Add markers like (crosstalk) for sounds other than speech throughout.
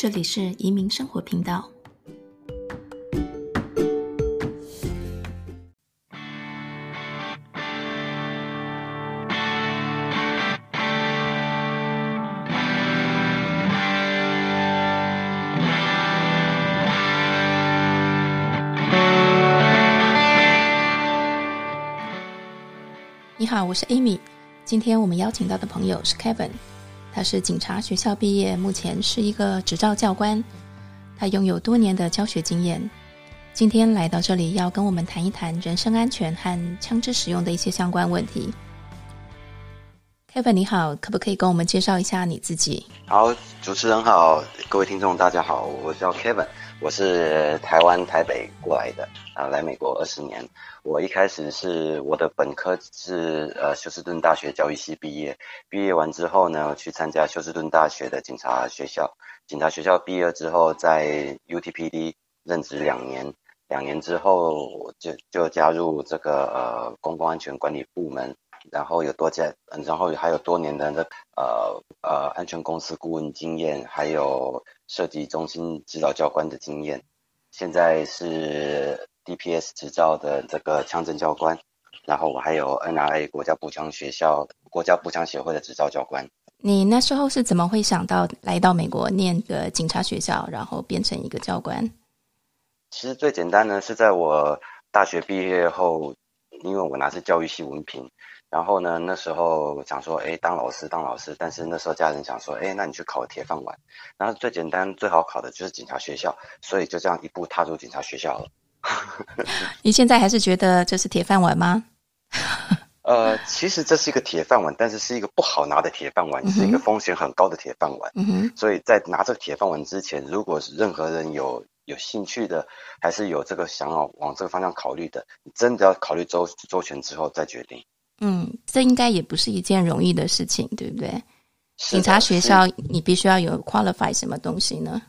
这里是移民生活频道。你好，我是 Amy。今天我们邀请到的朋友是 Kevin，他是警察学校毕业，目前是一个执照教官。他拥有多年的教学经验，今天来到这里要跟我们谈一谈人身安全和枪支使用的一些相关问题。Kevin 你好，可不可以跟我们介绍一下你自己？好，主持人好，各位听众大家好，我叫 Kevin。我是台湾台北过来的啊，来美国二十年。我一开始是我的本科是呃休斯顿大学教育系毕业，毕业完之后呢，去参加休斯顿大学的警察学校。警察学校毕业之后，在 UTPD 任职两年，两年之后就就加入这个呃公共安全管理部门，然后有多家，然后还有多年的那呃呃安全公司顾问经验，还有。设计中心指导教官的经验，现在是 DPS 执照的这个枪证教官，然后我还有 NRA 国家步枪学校、国家步枪协会的执照教官。你那时候是怎么会想到来到美国念个警察学校，然后变成一个教官？其实最简单呢，是在我大学毕业后，因为我拿是教育系文凭。然后呢，那时候想说，哎，当老师当老师，但是那时候家人想说，哎，那你去考个铁饭碗，然后最简单最好考的就是警察学校，所以就这样一步踏入警察学校了。(laughs) (laughs) 你现在还是觉得这是铁饭碗吗？(laughs) 呃，其实这是一个铁饭碗，但是是一个不好拿的铁饭碗，是一个风险很高的铁饭碗。嗯哼。所以在拿这个铁饭碗之前，如果是任何人有有兴趣的，还是有这个想要往这个方向考虑的，你真的要考虑周周全之后再决定。嗯，这应该也不是一件容易的事情，对不对？警察学校你必须要有 qualify 什么东西呢？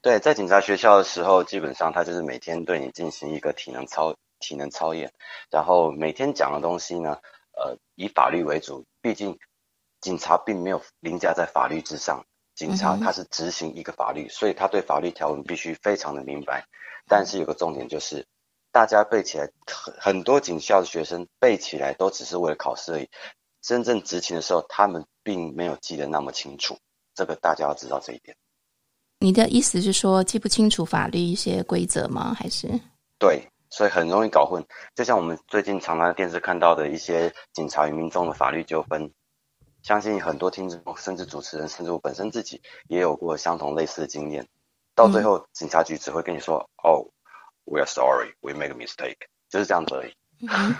对，在警察学校的时候，基本上他就是每天对你进行一个体能操、体能操演，然后每天讲的东西呢，呃，以法律为主。毕竟警察并没有凌驾在法律之上，警察他是执行一个法律，嗯、所以他对法律条文必须非常的明白。但是有个重点就是。大家背起来，很很多警校的学生背起来都只是为了考试而已。真正执勤的时候，他们并没有记得那么清楚。这个大家要知道这一点。你的意思是说记不清楚法律一些规则吗？还是？对，所以很容易搞混。就像我们最近常常在电视看到的一些警察与民众的法律纠纷，相信很多听众，甚至主持人，甚至我本身自己也有过相同类似的经验。到最后，警察局只会跟你说：“嗯、哦。” We are sorry, we make a mistake，就是这样子而已。嗯、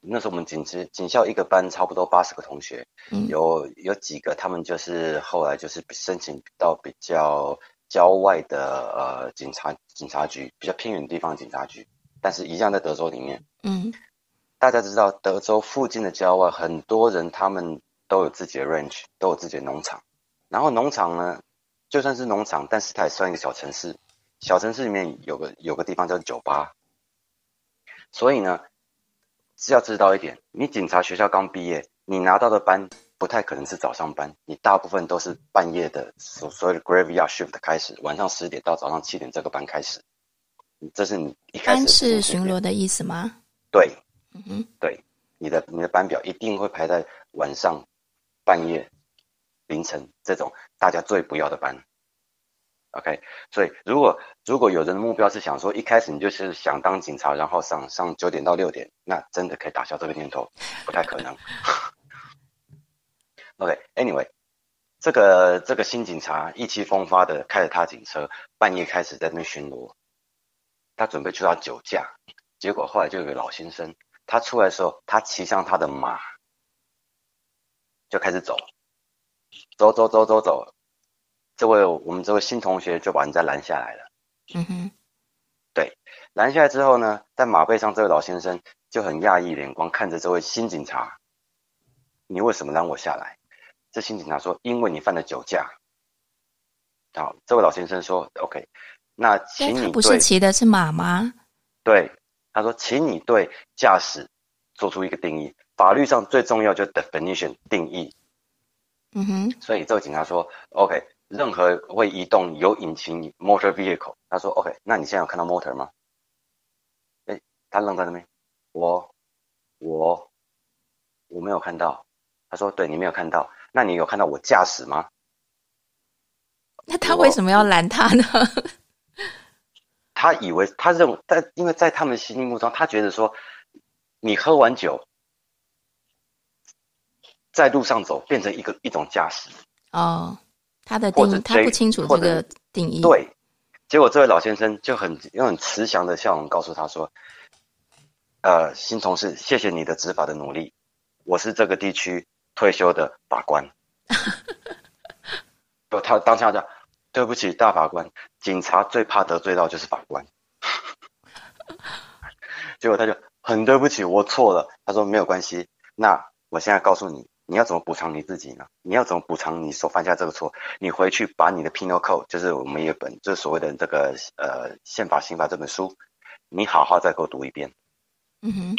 那时候我们警职警校一个班差不多八十个同学，嗯、有有几个他们就是后来就是申请到比较郊外的呃警察警察局，比较偏远的地方的警察局，但是一样在德州里面。嗯，大家知道德州附近的郊外，很多人他们都有自己的 ranch，都有自己的农场。然后农场呢，就算是农场，但是它也算一个小城市。小城市里面有个有个地方叫酒吧，所以呢，是要知道一点，你警察学校刚毕业，你拿到的班不太可能是早上班，你大部分都是半夜的所所谓的 graveyard shift 开始，晚上十点到早上七点这个班开始，这是你一开始班是巡逻的意思吗？对，嗯哼，对，你的你的班表一定会排在晚上、半夜、凌晨这种大家最不要的班。OK，所以如果如果有人的目标是想说一开始你就是想当警察，然后上上九点到六点，那真的可以打消这个念头，不太可能。OK，Anyway，、这个这个新警察意气风发的开着他警车，半夜开始在那边巡逻，他准备去他酒驾，结果后来就有个老先生，他出来的时候，他骑上他的马，就开始走，走走走走走。这位我们这位新同学就把人家拦下来了。嗯哼，对，拦下来之后呢，在马背上这位老先生就很讶异眼光看着这位新警察，你为什么拦我下来？这新警察说：“因为你犯了酒驾。”好，这位老先生说：“OK，那请你对……”他不是骑的是马吗？对，他说：“请你对驾驶做出一个定义，法律上最重要就是 definition 定义。”嗯哼，所以这位警察说：“OK。”任何会移动有引擎 motor vehicle。他说 OK，那你现在有看到 motor 吗？哎，他愣在那边，我我我没有看到。他说对，你没有看到，那你有看到我驾驶吗？那他为什么要拦他呢？(laughs) 他以为他认为在，因为在他们心目中，他觉得说，你喝完酒，在路上走变成一个一种驾驶。哦，他的定义他不清楚这个定义。对，结果这位老先生就很用很慈祥的笑容告诉他说：“呃，新同事，谢谢你的执法的努力，我是这个地区退休的法官。”不，他当下讲。对不起，大法官，警察最怕得罪到就是法官。(laughs) 结果他就很对不起，我错了。他说没有关系，那我现在告诉你，你要怎么补偿你自己呢？你要怎么补偿你所犯下这个错？你回去把你的 Penal Code，就是我们一本，就是所谓的这个呃宪法刑法这本书，你好好再给我读一遍。嗯哼，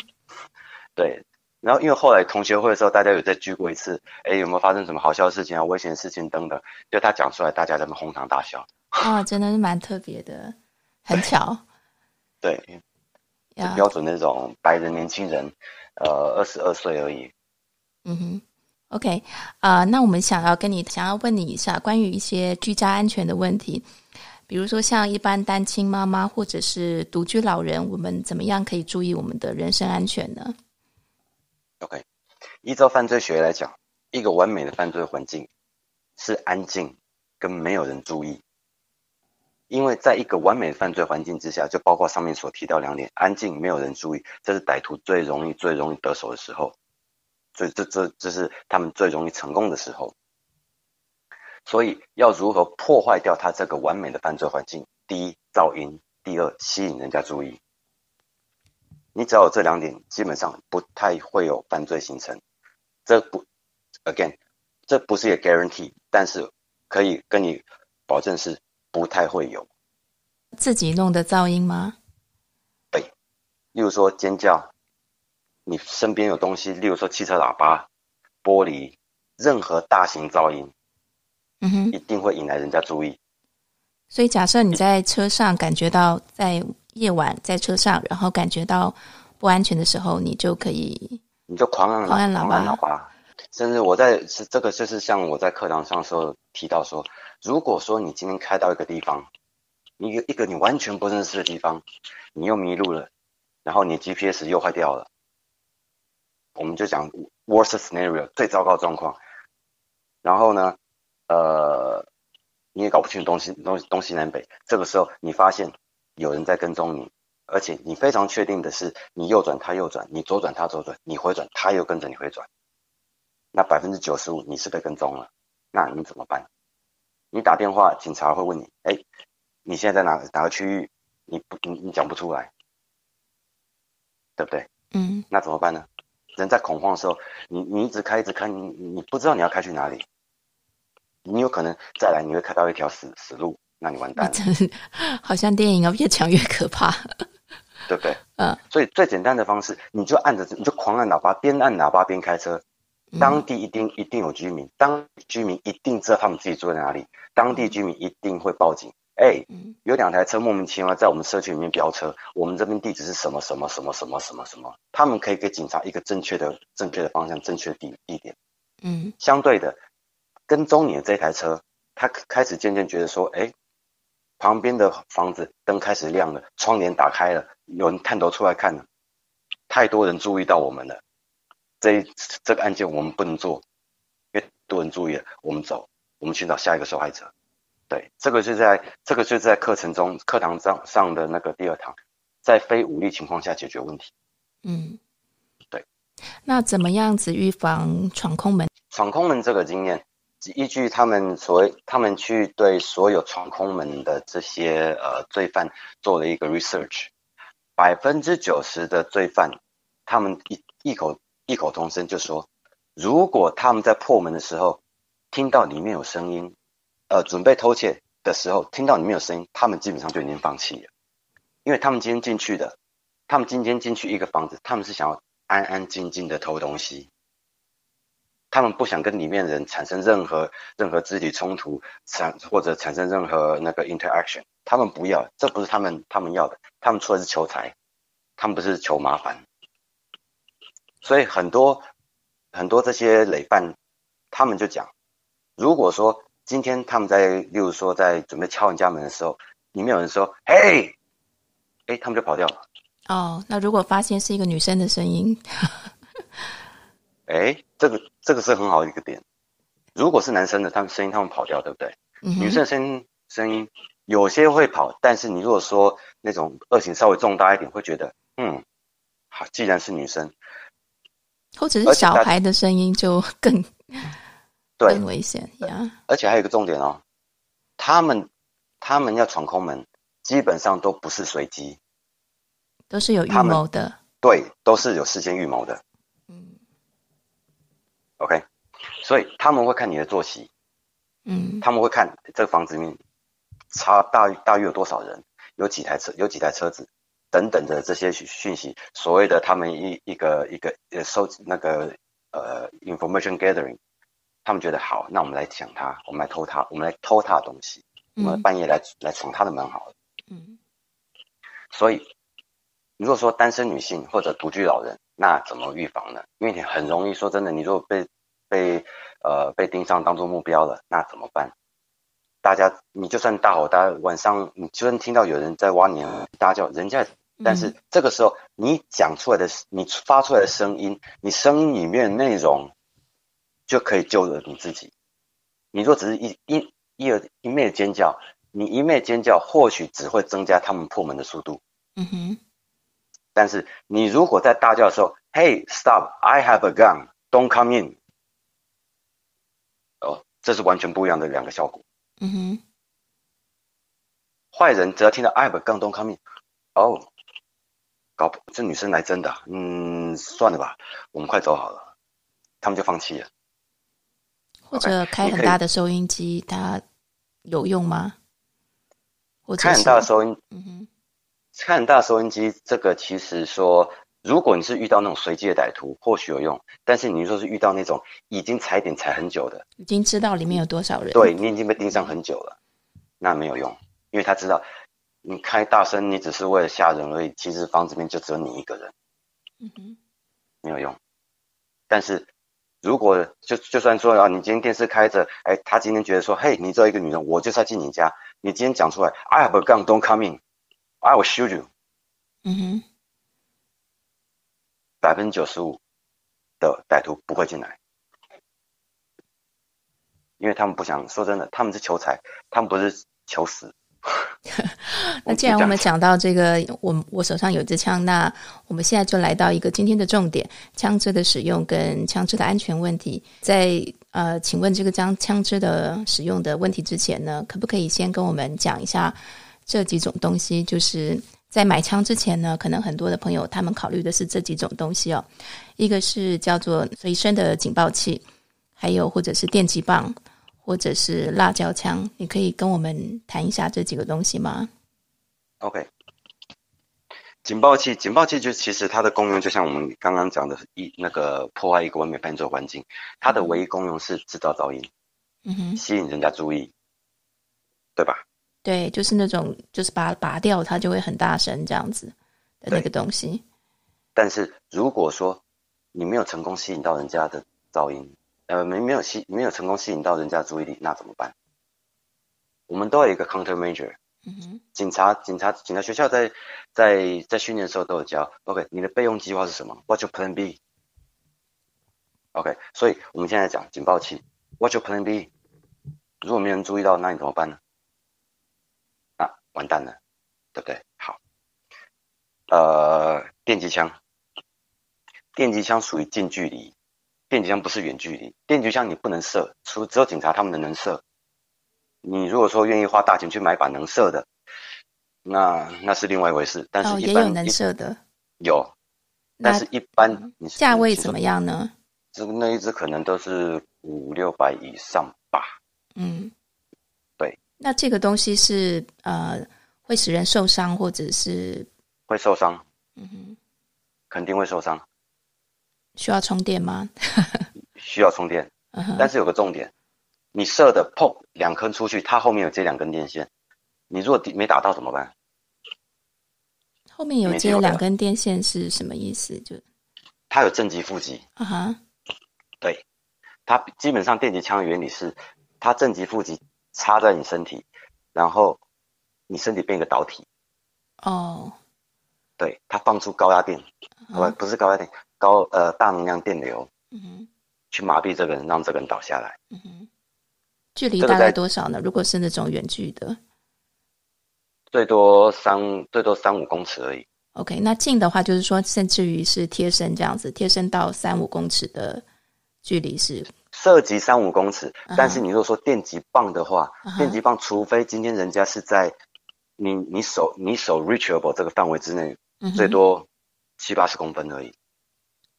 对。然后，因为后来同学会的时候，大家有再聚过一次，哎，有没有发生什么好笑的事情啊、危险的事情等等？就他讲出来，大家在那哄堂大笑。(laughs) 啊，真的是蛮特别的，很巧。对.标准那种白人年轻人，呃，二十二岁而已。嗯哼，OK，啊、那我们想要跟你想要问你一下关于一些居家安全的问题，比如说像一般单亲妈妈或者是独居老人，我们怎么样可以注意我们的人身安全呢？OK，依照犯罪学来讲，一个完美的犯罪环境是安静跟没有人注意。因为在一个完美的犯罪环境之下，就包括上面所提到两点：安静、没有人注意，这是歹徒最容易、最容易得手的时候，所以这这这是他们最容易成功的时候。所以要如何破坏掉他这个完美的犯罪环境？第一，噪音；第二，吸引人家注意。你只要有这两点，基本上不太会有犯罪形成。这不，again，这不是一个 guarantee，但是可以跟你保证是不太会有。自己弄的噪音吗？对，例如说尖叫，你身边有东西，例如说汽车喇叭、玻璃，任何大型噪音，嗯哼，一定会引来人家注意。所以假设你在车上感觉到在。夜晚在车上，然后感觉到不安全的时候，你就可以，你就狂按狂按喇叭，喇叭。甚至我在是这个，就是像我在课堂上时候提到说，如果说你今天开到一个地方，一个一个你完全不认识的地方，你又迷路了，然后你 GPS 又坏掉了，我们就讲 worst scenario 最糟糕状况。然后呢，呃，你也搞不清楚东西东东西南北，这个时候你发现。有人在跟踪你，而且你非常确定的是，你右转他右转，你左转他左转，你回转他又跟着你回转，那百分之九十五你是被跟踪了，那你怎么办？你打电话，警察会问你，哎，你现在在哪哪个区域？你不你你讲不出来，对不对？嗯，那怎么办呢？人在恐慌的时候，你你一直开一直开，你你不知道你要开去哪里，你有可能再来你会开到一条死死路。那你完蛋了，(laughs) 好像电影哦，越讲越可怕，对不对？嗯，所以最简单的方式，你就按着，你就狂按喇叭，边按喇叭边开车。当地一定一定有居民，当居民一定知道他们自己住在哪里，当地居民一定会报警。哎，有两台车莫名其妙在我们社区里面飙车，我们这边地址是什么什么什么什么什么什么？他们可以给警察一个正确的正确的方向，正确的地地点。嗯，相对的，跟踪你的这台车，他开始渐渐觉得说，哎。旁边的房子灯开始亮了，窗帘打开了，有人探头出来看了，太多人注意到我们了。这这个案件我们不能做，因为多人注意了，我们走，我们寻找下一个受害者。对，这个是在这个就是在课程中课堂上上的那个第二堂，在非武力情况下解决问题。嗯，对。那怎么样子预防闯空门？闯空门这个经验。依据他们所谓，他们去对所有闯空门的这些呃罪犯做了一个 research，百分之九十的罪犯，他们异异口异口同声就说，如果他们在破门的时候听到里面有声音，呃，准备偷窃的时候听到里面有声音，他们基本上就已经放弃了，因为他们今天进去的，他们今天进去一个房子，他们是想要安安静静的偷东西。他们不想跟里面的人产生任何任何肢体冲突，产或者产生任何那个 interaction，他们不要，这不是他们他们要的，他们出来是求财，他们不是求麻烦。所以很多很多这些累犯，他们就讲，如果说今天他们在，例如说在准备敲人家门的时候，里面有人说，嘿，哎，他们就跑掉了。哦，那如果发现是一个女生的声音。(laughs) 哎，这个这个是很好的一个点。如果是男生的，他们声音他们跑掉，对不对？嗯、女生的声音声音有些会跑，但是你如果说那种恶行稍微重大一点，会觉得嗯，好，既然是女生，或者是小孩的声音就更对更危险呀。而且还有一个重点哦，他们他们要闯空门，基本上都不是随机，都是有预谋的。对，都是有事先预谋的。嗯 OK，所以他们会看你的作息，嗯，他们会看这个房子里面差大大约有多少人，有几台车，有几台车子等等的这些讯息。所谓的他们一一个一个呃收集那个呃 information gathering，他们觉得好，那我们来抢他，我们来偷他，我们来偷他的东西，我们半夜来来闯他的门好了，嗯，所以如果说单身女性或者独居老人。那怎么预防呢？因为你很容易说真的，你如果被被呃被盯上当做目标了，那怎么办？大家你就算大吼大晚上，你就算听到有人在挖你大叫，人家，但是这个时候你讲出来的，你发出来的声音，你声音里面的内容就可以救了你自己。你若只是一一一而一昧的尖叫，你一昧尖叫，或许只会增加他们破门的速度。嗯哼。但是你如果在大叫的时候，Hey, stop! I have a gun. Don't come in. 哦，这是完全不一样的两个效果。嗯哼。坏人只要听到 I have a gun, don't come in。哦，搞这女生来真的，嗯，算了吧，我们快走好了。他们就放弃了。或者开很大的收音机，它有用吗？或者开很大的收音，嗯哼。开很大收音机，这个其实说，如果你是遇到那种随机的歹徒，或许有用。但是你说是遇到那种已经踩点踩很久的，已经知道里面有多少人，对，你已经被盯上很久了，那没有用，因为他知道你开大声，你只是为了吓人而已。其实房子里面就只有你一个人，嗯哼，没有用。但是如果就就算说啊，你今天电视开着，哎，他今天觉得说，嘿，你只有一个女人，我就是要进你家，你今天讲出来，I have a gun, don't come in。I will shoot you。嗯哼，百分之九十五的歹徒不会进来，因为他们不想说真的，他们是求财，他们不是求死。(laughs) 那既然我们讲到这个，我我手上有支枪，那我们现在就来到一个今天的重点：枪支的使用跟枪支的安全问题。在呃，请问这个将枪支的使用的问题之前呢，可不可以先跟我们讲一下？这几种东西，就是在买枪之前呢，可能很多的朋友他们考虑的是这几种东西哦。一个是叫做随身的警报器，还有或者是电击棒，或者是辣椒枪。你可以跟我们谈一下这几个东西吗？OK，警报器，警报器就其实它的功用就像我们刚刚讲的，一那个破坏一个完美伴奏环境，它的唯一功用是制造噪音，嗯哼，吸引人家注意，对吧？对，就是那种，就是把它拔掉，它就会很大声这样子的那个东西。但是如果说你没有成功吸引到人家的噪音，呃，没没有吸，没有成功吸引到人家的注意力，那怎么办？我们都有一个 countermeasure。嗯哼。警察，警察，警察学校在在在训练的时候都有教。OK，你的备用计划是什么？What's your plan B？OK，所以我们现在讲警报器。What's your plan B？如果没人注意到，那你怎么办呢？完蛋了，对不对？好，呃，电击枪，电击枪属于近距离，电击枪不是远距离，电击枪你不能射，除只有警察他们能射。你如果说愿意花大钱去买把能射的，那那是另外一回事。但是一般、哦、也有能射的，有，但是一般你价位怎么样呢？这个那一只可能都是五六百以上吧。嗯。对那这个东西是呃会使人受伤，或者是会受伤？嗯哼，肯定会受伤。需要充电吗？(laughs) 需要充电，但是有个重点，你射的砰两颗出去，它后面有接两根电线，你如果没打到怎么办？后面有接两根电线是什么意思？就它有正极负极，啊哈，对，它基本上电击枪的原理是，它正极负极插在你身体，然后你身体变一个导体，哦，对，它放出高压电，不、嗯、不是高压电，高呃大能量电流，嗯哼，去麻痹这个人，让这个人倒下来，嗯哼，距离大概多少呢？如果是那种远距的？最多三最多三五公尺而已。OK，那近的话就是说，甚至于是贴身这样子，贴身到三五公尺的距离是涉及三五公尺。Uh -huh. 但是你如果说电极棒的话，uh -huh. 电极棒除非今天人家是在你你手你手 reachable 这个范围之内，uh -huh. 最多七八十公分而已，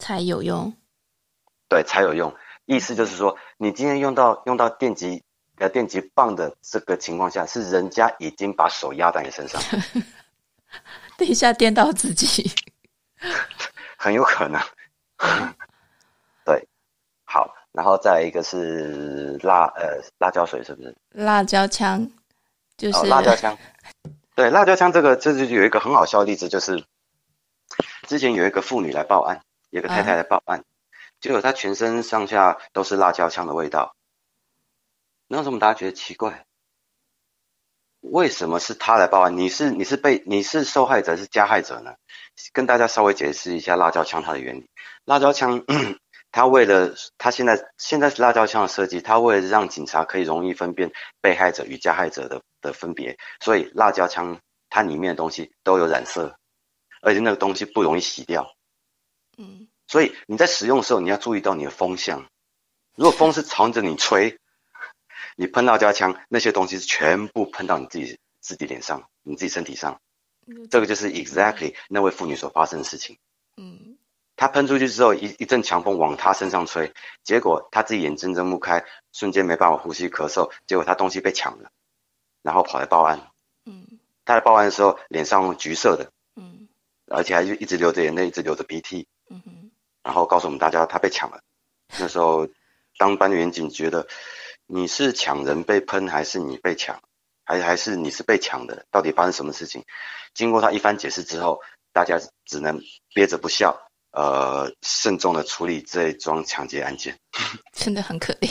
才有用。对，才有用。意思就是说，你今天用到用到电极呃电极棒的这个情况下，是人家已经把手压在你身上，等一下电到自己，(laughs) 很有可能。对，好，然后再一个是辣呃辣椒水，是不是？辣椒枪就是、哦、辣椒枪。对，辣椒枪这个这就有一个很好笑的例子，就是之前有一个妇女来报案，有个太太来报案，啊、结果她全身上下都是辣椒枪的味道。那为什么大家觉得奇怪？为什么是他来报案？你是你是被你是受害者是加害者呢？跟大家稍微解释一下辣椒枪它的原理。辣椒枪，(clears throat) 它为了它现在现在是辣椒枪的设计，它为了让警察可以容易分辨被害者与加害者的的分别，所以辣椒枪它里面的东西都有染色，而且那个东西不容易洗掉。嗯，所以你在使用的时候，你要注意到你的风向。如果风是朝着你吹。(laughs) 你喷到家枪，那些东西是全部喷到你自己自己脸上，你自己身体上，这个就是 exactly 那位妇女所发生的事情。嗯，她喷出去之后，一一阵强风往她身上吹，结果她自己眼睁睁不开，瞬间没办法呼吸咳嗽，结果她东西被抢了，然后跑来报案。嗯，她来报案的时候，脸上橘色的，嗯，而且还一直流着眼泪，一直流着鼻涕。嗯哼，然后告诉我们大家他被抢了。那时候，当班的员警觉得。你是抢人被喷，还是你被抢，还还是你是被抢的？到底发生什么事情？经过他一番解释之后，大家只能憋着不笑，呃，慎重的处理这一桩抢劫案件。(laughs) 真的很可怜。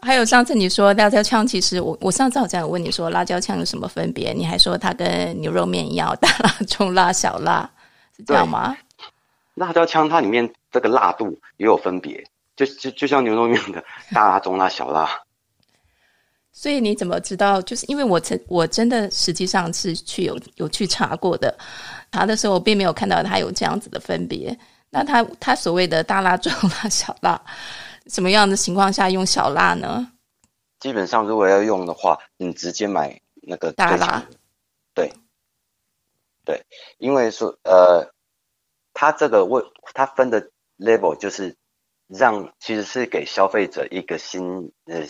还有上次你说辣椒枪，其实我我上次好像有问你说辣椒枪有什么分别，你还说它跟牛肉面一样，大辣、中辣、小辣，是这样吗？辣椒枪它里面这个辣度也有分别。就就就像牛肉面的 (laughs) 大辣、中辣、小辣，所以你怎么知道？就是因为我曾我真的实际上是去有有去查过的，查的时候我并没有看到它有这样子的分别。那它它所谓的大辣、中辣、小辣，什么样的情况下用小辣呢？基本上如果要用的话，你直接买那个大辣。对，对，因为说呃，它这个为它分的 level 就是。让其实是给消费者一个心呃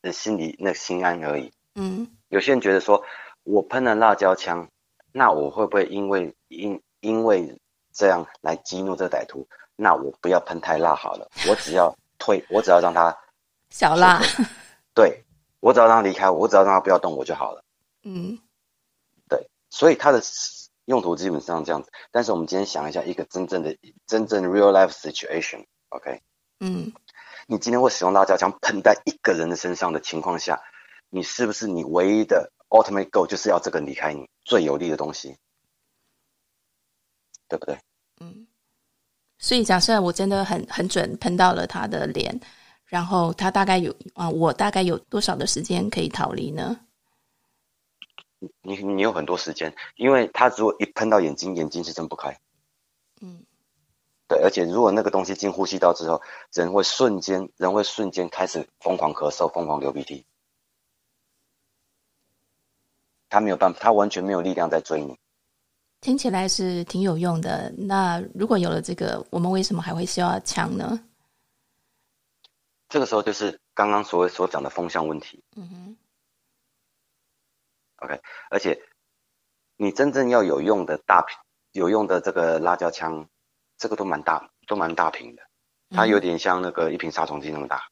呃心里那心安而已。嗯，有些人觉得说，我喷了辣椒枪，那我会不会因为因因为这样来激怒这个歹徒？那我不要喷太辣好了，我只要退，我只要让他 (laughs) 小辣，对，我只要让他离开，我只要让他不要动我就好了。嗯，对，所以他的用途基本上这样子。但是我们今天想一下，一个真正的真正的 real life situation，OK？嗯，你今天会使用辣椒枪喷在一个人的身上的情况下，你是不是你唯一的 ultimate goal 就是要这个离开你最有利的东西，对不对？嗯，所以假设我真的很很准喷到了他的脸，然后他大概有啊，我大概有多少的时间可以逃离呢？你你有很多时间，因为他如果一喷到眼睛，眼睛是睁不开。嗯。对，而且如果那个东西进呼吸道之后，人会瞬间，人会瞬间开始疯狂咳嗽、疯狂流鼻涕。他没有办法，他完全没有力量在追你。听起来是挺有用的。那如果有了这个，我们为什么还会需要枪呢？这个时候就是刚刚所所讲的风向问题。嗯哼。OK，而且你真正要有用的大瓶有用的这个辣椒枪。这个都蛮大，都蛮大瓶的。它有点像那个一瓶杀虫剂那么大，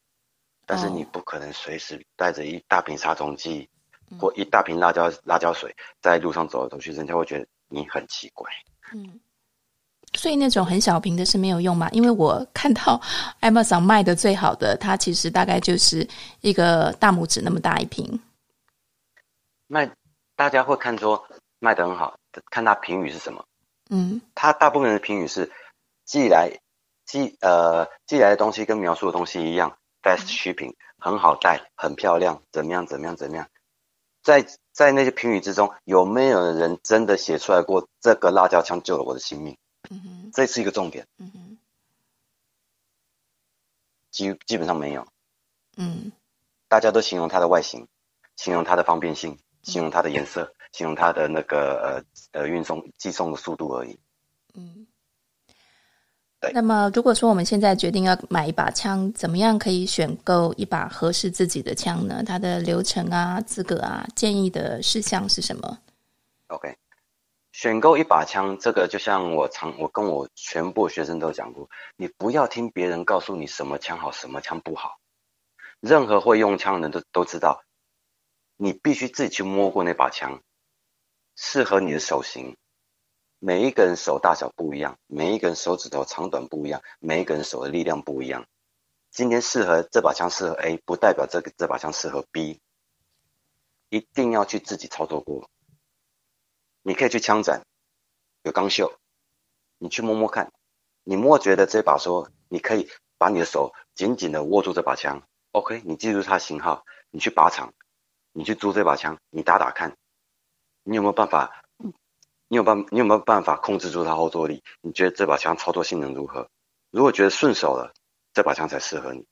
但是你不可能随时带着一大瓶杀虫剂或一大瓶辣椒辣椒水在路上走来走去，人家会觉得你很奇怪。嗯。所以那种很小瓶的是没有用吗？因为我看到 Amazon 卖的最好的，它其实大概就是一个大拇指那么大一瓶。卖，大家会看说卖的很好，看他评语是什么。嗯，他大部分的评语是寄来寄呃寄来的东西跟描述的东西一样，best shipping，很好带，很漂亮，怎么样怎么样怎么样。在在那些评语之中，有没有人真的写出来过这个辣椒枪救了我的性命？嗯哼，这是一个重点。嗯哼，基基本上没有。嗯，大家都形容它的外形，形容它的方便性，形容它的颜色，嗯、形容它的那个呃呃运送寄送的速度而已。嗯，对。那么，如果说我们现在决定要买一把枪，怎么样可以选购一把合适自己的枪呢？它的流程啊、资格啊、建议的事项是什么？OK。选购一把枪，这个就像我常我跟我全部学生都讲过，你不要听别人告诉你什么枪好，什么枪不好。任何会用枪的人都都知道，你必须自己去摸过那把枪，适合你的手型。每一个人手大小不一样，每一个人手指头长短不一样，每一个人手的力量不一样。今天适合这把枪适合 A，不代表这个这把枪适合 B。一定要去自己操作过。你可以去枪展，有钢秀，你去摸摸看，你摸觉得这把说，你可以把你的手紧紧的握住这把枪，OK，你记住它型号，你去靶场，你去租这把枪，你打打看，你有没有办法？你有办？你有没有办法控制住它后坐力？你觉得这把枪操作性能如何？如果觉得顺手了，这把枪才适合你。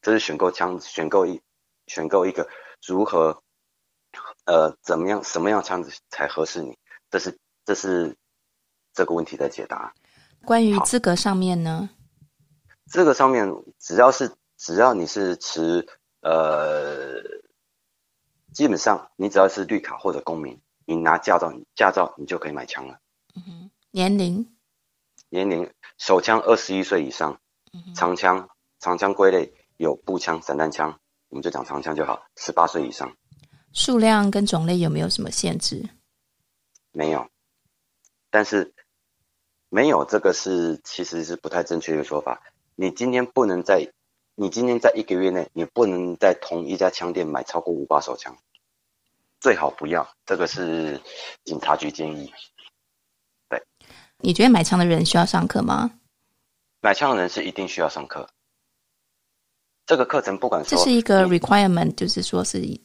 这是选购枪，选购一，选购一个如何？呃，怎么样？什么样枪子才合适你？这是这是这个问题的解答。关于资格上面呢？资格上面，只要是只要你是持呃，基本上你只要是绿卡或者公民，你拿驾照，驾照你就可以买枪了。嗯哼。年龄？年龄，手枪二十一岁以上。嗯哼。长枪，长枪归类有步枪、散弹枪，我们就讲长枪就好。十八岁以上。数量跟种类有没有什么限制？没有，但是没有这个是其实是不太正确的说法。你今天不能在，你今天在一个月内，你不能在同一家枪店买超过五把手枪，最好不要。这个是警察局建议。对，你觉得买枪的人需要上课吗？买枪的人是一定需要上课。这个课程不管说这是一个 requirement，就是说是。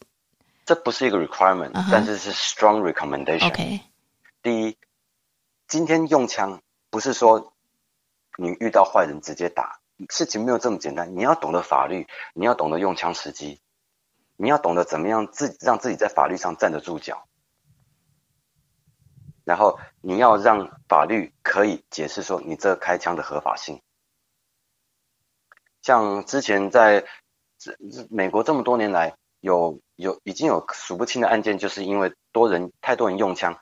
这不是一个 requirement，、uh huh. 但是是 strong recommendation。Okay. 第一，今天用枪不是说你遇到坏人直接打，事情没有这么简单。你要懂得法律，你要懂得用枪时机，你要懂得怎么样自让自己在法律上站得住脚，然后你要让法律可以解释说你这开枪的合法性。像之前在美国这么多年来。有有已经有数不清的案件，就是因为多人太多人用枪，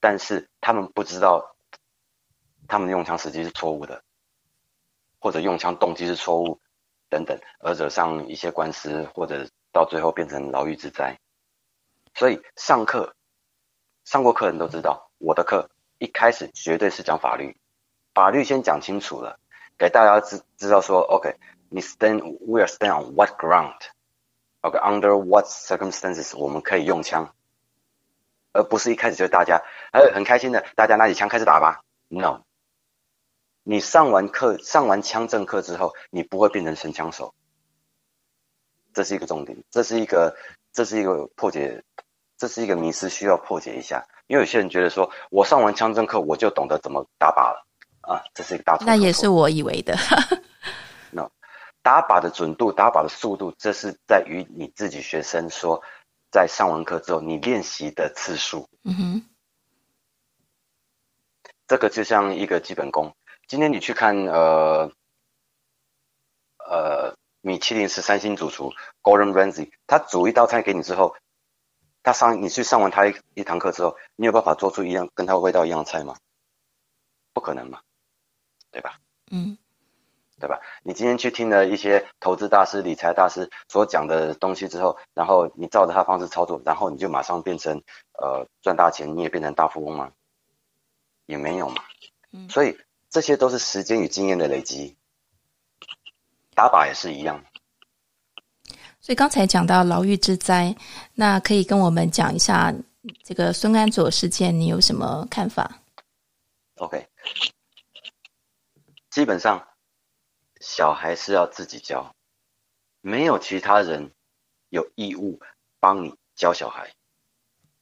但是他们不知道他们的用枪时机是错误的，或者用枪动机是错误等等，而惹上一些官司，或者到最后变成牢狱之灾。所以上课上过课人都知道，我的课一开始绝对是讲法律，法律先讲清楚了，给大家知知道说，OK，你 stand，we are stand on what ground？OK，under what circumstances 我们可以用枪，而不是一开始就大家哎很开心的，大家拿起枪开始打吧。No，你上完课上完枪政课之后，你不会变成神枪手，这是一个重点，这是一个这是一个破解，这是一个迷思需要破解一下，因为有些人觉得说我上完枪政课我就懂得怎么打靶了啊，这是一个大错。那也是我以为的。那打靶的准度，打靶的速度，这是在于你自己学生说，在上完课之后，你练习的次数。嗯哼，这个就像一个基本功。今天你去看，呃，呃，米其林是三星主厨 Gordon Ramsay，他煮一道菜给你之后，他上你去上完他一一堂课之后，你有办法做出一样跟他味道一样的菜吗？不可能嘛，对吧？嗯，对吧？你今天去听了一些投资大师、理财大师所讲的东西之后，然后你照着他方式操作，然后你就马上变成呃赚大钱，你也变成大富翁吗？也没有嘛。嗯，所以这些都是时间与经验的累积。打靶也是一样。所以刚才讲到牢狱之灾，那可以跟我们讲一下这个孙安佐事件，你有什么看法？OK。基本上，小孩是要自己教，没有其他人有义务帮你教小孩。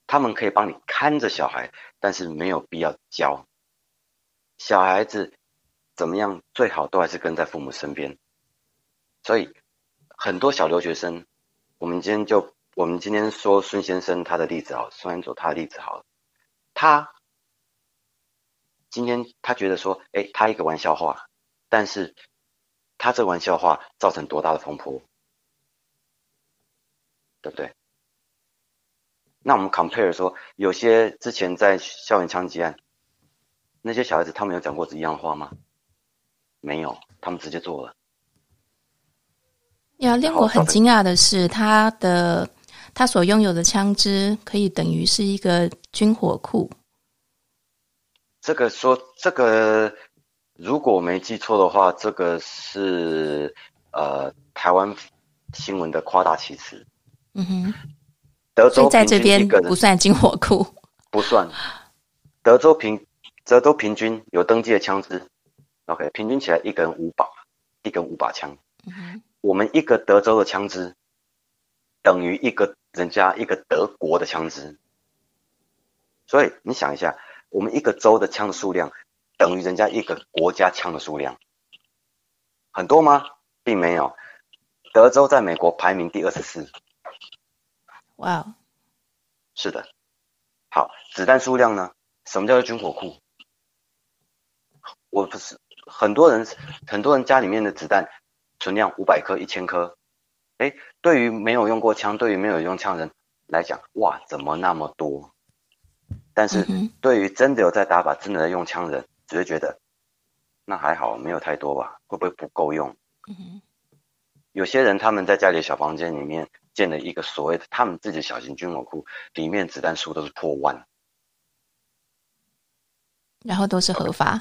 他们可以帮你看着小孩，但是没有必要教。小孩子怎么样，最好都还是跟在父母身边。所以，很多小留学生，我们今天就我们今天说孙先生他的例子好，孙安佐他的例子好，他。今天他觉得说，哎，他一个玩笑话，但是他这玩笑话造成多大的风波，对不对？那我们 compare 说，有些之前在校园枪击案，那些小孩子他们有讲过一样的话吗？没有，他们直接做了。呀，令我很惊讶的是，他的他所拥有的枪支可以等于是一个军火库。这个说这个，如果我没记错的话，这个是呃台湾新闻的夸大其词。嗯哼，德州在这边不算军火库，不算。德州平德州平均有登记的枪支，OK，平均起来一个人五把，一个人五把枪。嗯，我们一个德州的枪支等于一个人家一个德国的枪支，所以你想一下。我们一个州的枪的数量等于人家一个国家枪的数量，很多吗？并没有。德州在美国排名第二十四。哇哦，是的。好，子弹数量呢？什么叫做军火库？我不是很多人，很多人家里面的子弹存量五百颗、一千颗。哎，对于没有用过枪，对于没有用枪人来讲，哇，怎么那么多？但是对于真的有在打靶、真的在用枪的人，只会觉得那还好，没有太多吧？会不会不够用？有些人他们在家里的小房间里面建了一个所谓的他们自己小型军火库，里面子弹数都是破万，然后都是合法，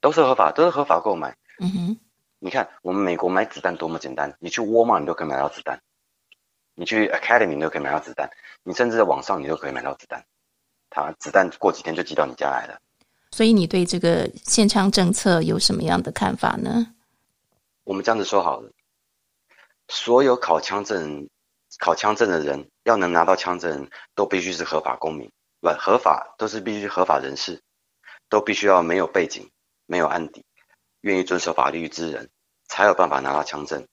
都是合法，都是合法购买。嗯哼，你看我们美国买子弹多么简单，你去沃尔玛你都可以买到子弹，你去 Academy 你都可以买到子弹，你甚至在网上你都可以买到子弹。他子弹过几天就寄到你家来了，所以你对这个限枪政策有什么样的看法呢？我们这样子说好了，所有考枪证、考枪证的人，要能拿到枪证，都必须是合法公民，不合法都是必须合法人士，都必须要没有背景、没有案底、愿意遵守法律之人，才有办法拿到枪证。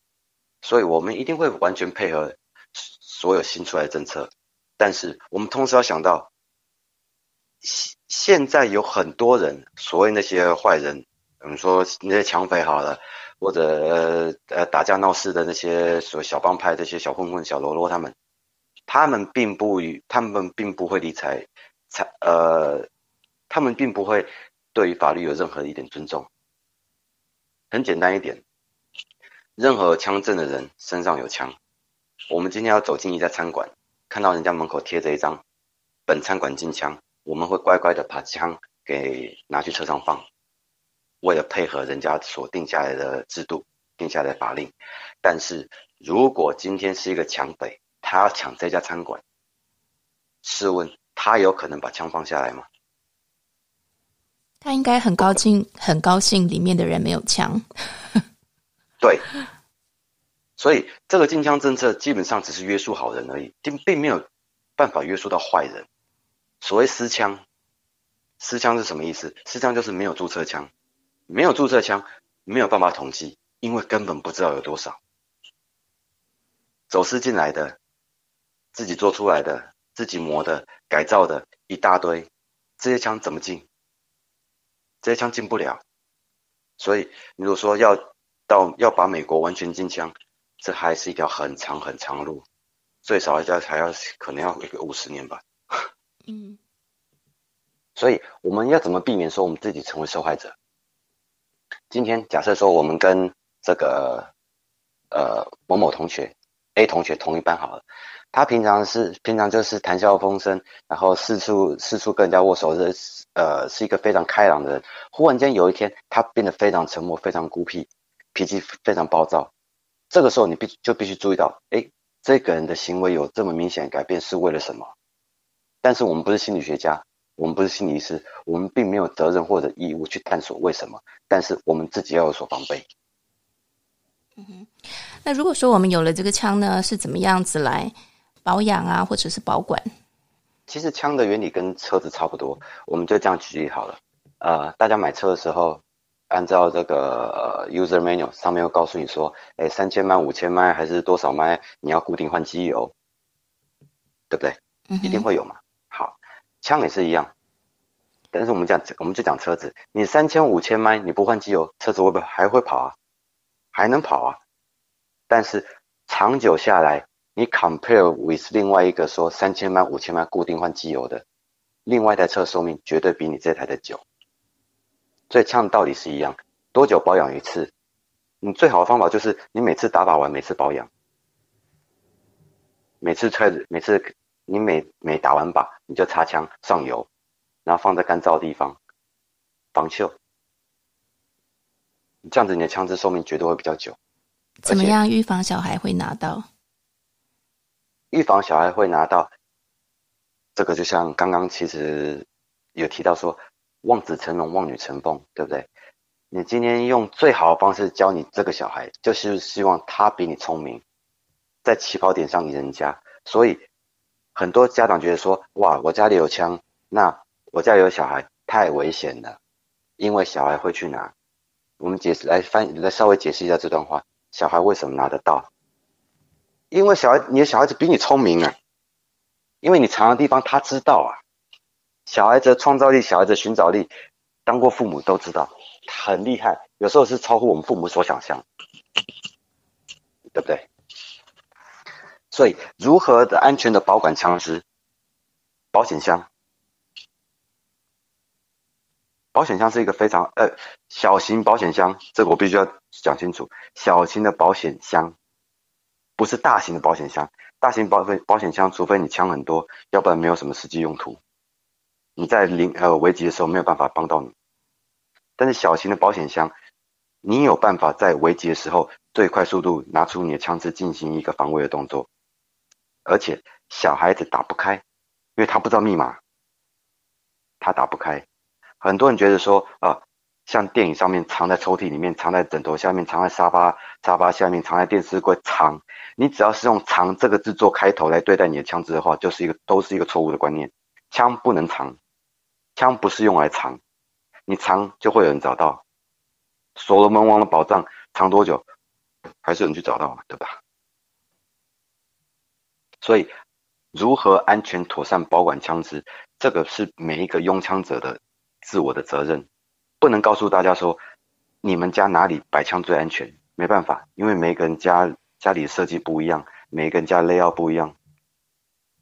所以我们一定会完全配合所有新出来的政策，但是我们同时要想到。现现在有很多人，所谓那些坏人，我们说那些抢匪好了，或者呃呃打架闹事的那些所谓小帮派、这些小混混、小喽啰，他们，他们并不与他们并不会理财，财呃，他们并不会对于法律有任何一点尊重。很简单一点，任何枪证的人身上有枪，我们今天要走进一家餐馆，看到人家门口贴着一张“本餐馆禁枪”。我们会乖乖的把枪给拿去车上放，为了配合人家所定下来的制度、定下来的法令。但是如果今天是一个抢匪，他要抢这家餐馆，试问他有可能把枪放下来吗？他应该很高兴，很高兴里面的人没有枪。(laughs) 对，所以这个禁枪政策基本上只是约束好人而已，并并没有办法约束到坏人。所谓私枪，私枪是什么意思？私枪就是没有注册枪，没有注册枪没有办法统计，因为根本不知道有多少。走私进来的，自己做出来的，自己磨的，改造的一大堆，这些枪怎么进？这些枪进不了。所以，如果说要到要把美国完全禁枪，这还是一条很长很长的路，最少要还要可能要一个五十年吧。嗯，(laughs) 所以我们要怎么避免说我们自己成为受害者？今天假设说我们跟这个呃某某同学 A 同学同一班好了，他平常是平常就是谈笑风生，然后四处四处跟人家握手的，呃，是一个非常开朗的人。忽然间有一天，他变得非常沉默，非常孤僻，脾气非常暴躁。这个时候你必就必须注意到，诶，这个人的行为有这么明显改变是为了什么？但是我们不是心理学家。我们不是心理医师，我们并没有责任或者义务去探索为什么，但是我们自己要有所防备。嗯哼，那如果说我们有了这个枪呢，是怎么样子来保养啊，或者是保管？其实枪的原理跟车子差不多，我们就这样举例好了。呃，大家买车的时候，按照这个呃 user manual 上面会告诉你说，哎，三千迈、五千迈还是多少迈，你要固定换机油，对不对？嗯，一定会有嘛。好枪也是一样，但是我们讲，我们就讲车子，你三千五千迈你不换机油，车子会不会还会跑啊？还能跑啊？但是长久下来，你 compare with 另外一个说三千万五千万固定换机油的，另外一台车寿命绝对比你这台的久。所以枪道理是一样，多久保养一次？你最好的方法就是你每次打靶完，每次保养，每次车子，每次。你每每打完靶，你就擦枪上油，然后放在干燥的地方防锈。这样子你的枪支寿命绝对会比较久。怎么样预防小孩会拿到？预防小孩会拿到，这个就像刚刚其实有提到说，望子成龙，望女成凤，对不对？你今天用最好的方式教你这个小孩，就是希望他比你聪明，在起跑点上赢人家，所以。很多家长觉得说，哇，我家里有枪，那我家里有小孩，太危险了，因为小孩会去拿。我们解释来翻，来稍微解释一下这段话。小孩为什么拿得到？因为小孩，你的小孩子比你聪明啊，因为你藏的地方他知道啊。小孩子的创造力，小孩子的寻找力，当过父母都知道，很厉害，有时候是超乎我们父母所想象，对不对？所以，如何的安全的保管枪支？保险箱，保险箱是一个非常呃小型保险箱，这个我必须要讲清楚。小型的保险箱不是大型的保险箱，大型保险保险箱，除非你枪很多，要不然没有什么实际用途。你在临呃危急的时候没有办法帮到你。但是小型的保险箱，你有办法在危急的时候最快速度拿出你的枪支进行一个防卫的动作。而且小孩子打不开，因为他不知道密码，他打不开。很多人觉得说啊，像电影上面藏在抽屉里面，藏在枕头下面，藏在沙发沙发下面，藏在电视柜藏。你只要是用“藏”这个字做开头来对待你的枪支的话，就是一个都是一个错误的观念。枪不能藏，枪不是用来藏，你藏就会有人找到。所罗门王的宝藏藏多久，还是有人去找到，对吧？所以，如何安全妥善保管枪支，这个是每一个拥枪者的自我的责任。不能告诉大家说，你们家哪里摆枪最安全，没办法，因为每个人家家里设计不一样，每个人家 layout 不一样。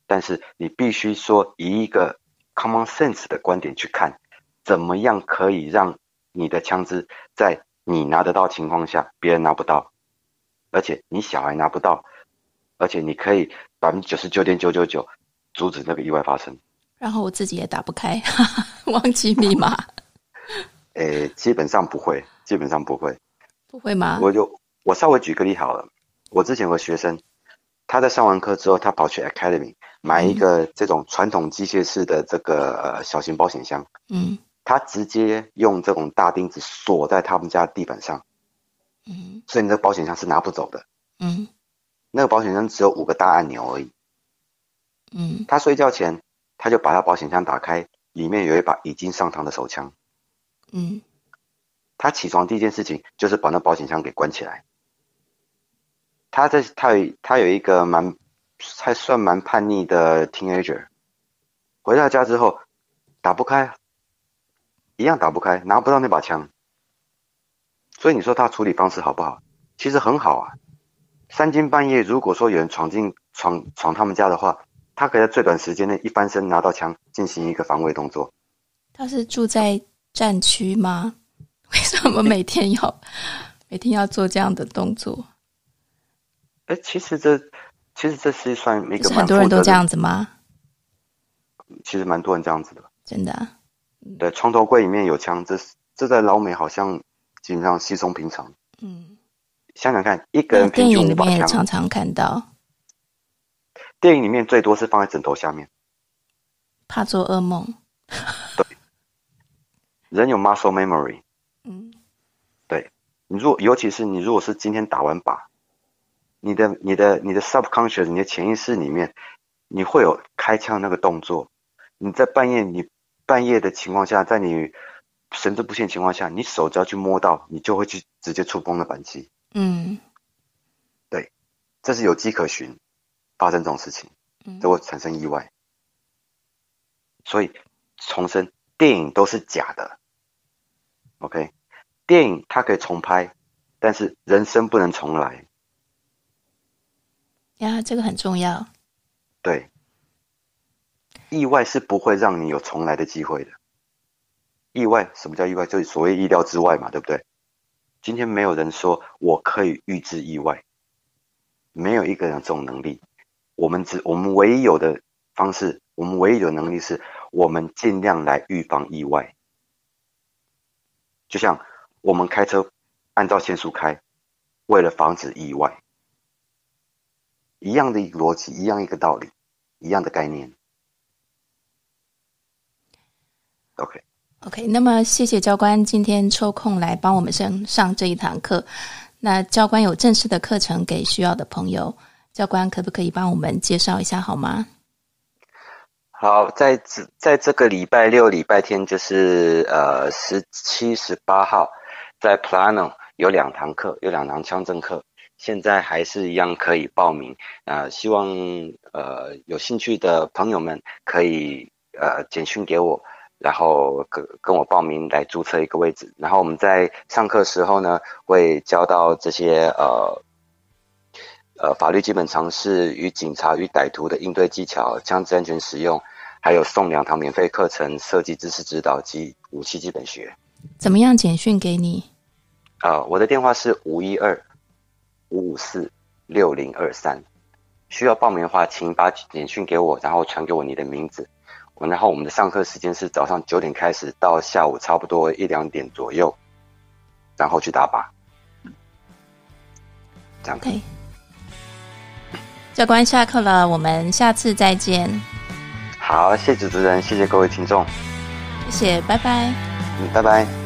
但是你必须说，以一个 common sense 的观点去看，怎么样可以让你的枪支在你拿得到情况下，别人拿不到，而且你小孩拿不到。而且你可以百分之九十九点九九九阻止那个意外发生，然后我自己也打不开，(laughs) 忘记密码。(laughs) 诶，基本上不会，基本上不会，不会吗？我就我稍微举个例好了。我之前有个学生，他在上完课之后，他跑去 Academy 买一个这种传统机械式的这个小型保险箱。嗯，他直接用这种大钉子锁在他们家地板上。嗯，所以你的保险箱是拿不走的。嗯。那个保险箱只有五个大按钮而已。嗯，他睡觉前，他就把他保险箱打开，里面有一把已经上膛的手枪。嗯，他起床第一件事情就是把那保险箱给关起来。他在他有他有一个蛮还算蛮叛逆的 teenager，回到家之后打不开，一样打不开，拿不到那把枪。所以你说他处理方式好不好？其实很好啊。三更半夜，如果说有人闯进闯闯他们家的话，他可以在最短时间内一翻身拿到枪，进行一个防卫动作。他是住在战区吗？(laughs) 为什什么每天要 (laughs) 每天要做这样的动作？哎，其实这其实这是算一个很多人都这样子吗？其实蛮多人这样子的，真的、啊。对，床头柜里面有枪，这这在老美好像基本上稀松平常。嗯，想想看，一个人平均五把枪，电影里面常常看到。电影里面最多是放在枕头下面，怕做噩梦。对，人有 muscle memory。嗯，对，你如果尤其是你如果是今天打完靶，你的你的你的 subconscious，你的潜意识里面，你会有开枪那个动作。你在半夜你。半夜的情况下，在你神志不清情况下，你手只要去摸到，你就会去直接触碰那扳机。嗯，对，这是有迹可循，发生这种事情，都会产生意外。嗯、所以重申，电影都是假的。OK，电影它可以重拍，但是人生不能重来。呀，这个很重要。对。意外是不会让你有重来的机会的。意外，什么叫意外？就是所谓意料之外嘛，对不对？今天没有人说我可以预知意外，没有一个人有这种能力。我们只，我们唯一有的方式，我们唯一有能力是，我们尽量来预防意外。就像我们开车按照限速开，为了防止意外，一样的一个逻辑，一样一个道理，一样的概念。OK，OK，那么谢谢教官今天抽空来帮我们上上这一堂课。那教官有正式的课程给需要的朋友，教官可不可以帮我们介绍一下好吗？好，在这在这个礼拜六、礼拜天，就是呃十七、十八号，在 Plano 有两堂课，有两堂枪政课，现在还是一样可以报名啊、希望呃有兴趣的朋友们可以呃简讯给我。然后跟跟我报名来注册一个位置，然后我们在上课时候呢，会教到这些呃呃法律基本常识与警察与歹徒的应对技巧、枪支安全使用，还有送两堂免费课程，射击知识指导及武器基本学。怎么样简讯给你？啊、呃，我的电话是五一二五五四六零二三，需要报名的话，请把简讯给我，然后传给我你的名字。然后我们的上课时间是早上九点开始，到下午差不多一两点左右，然后去打靶。这样。OK，教官下课了，我们下次再见。好，谢谢主持人，谢谢各位听众。谢谢，拜拜。嗯，拜拜。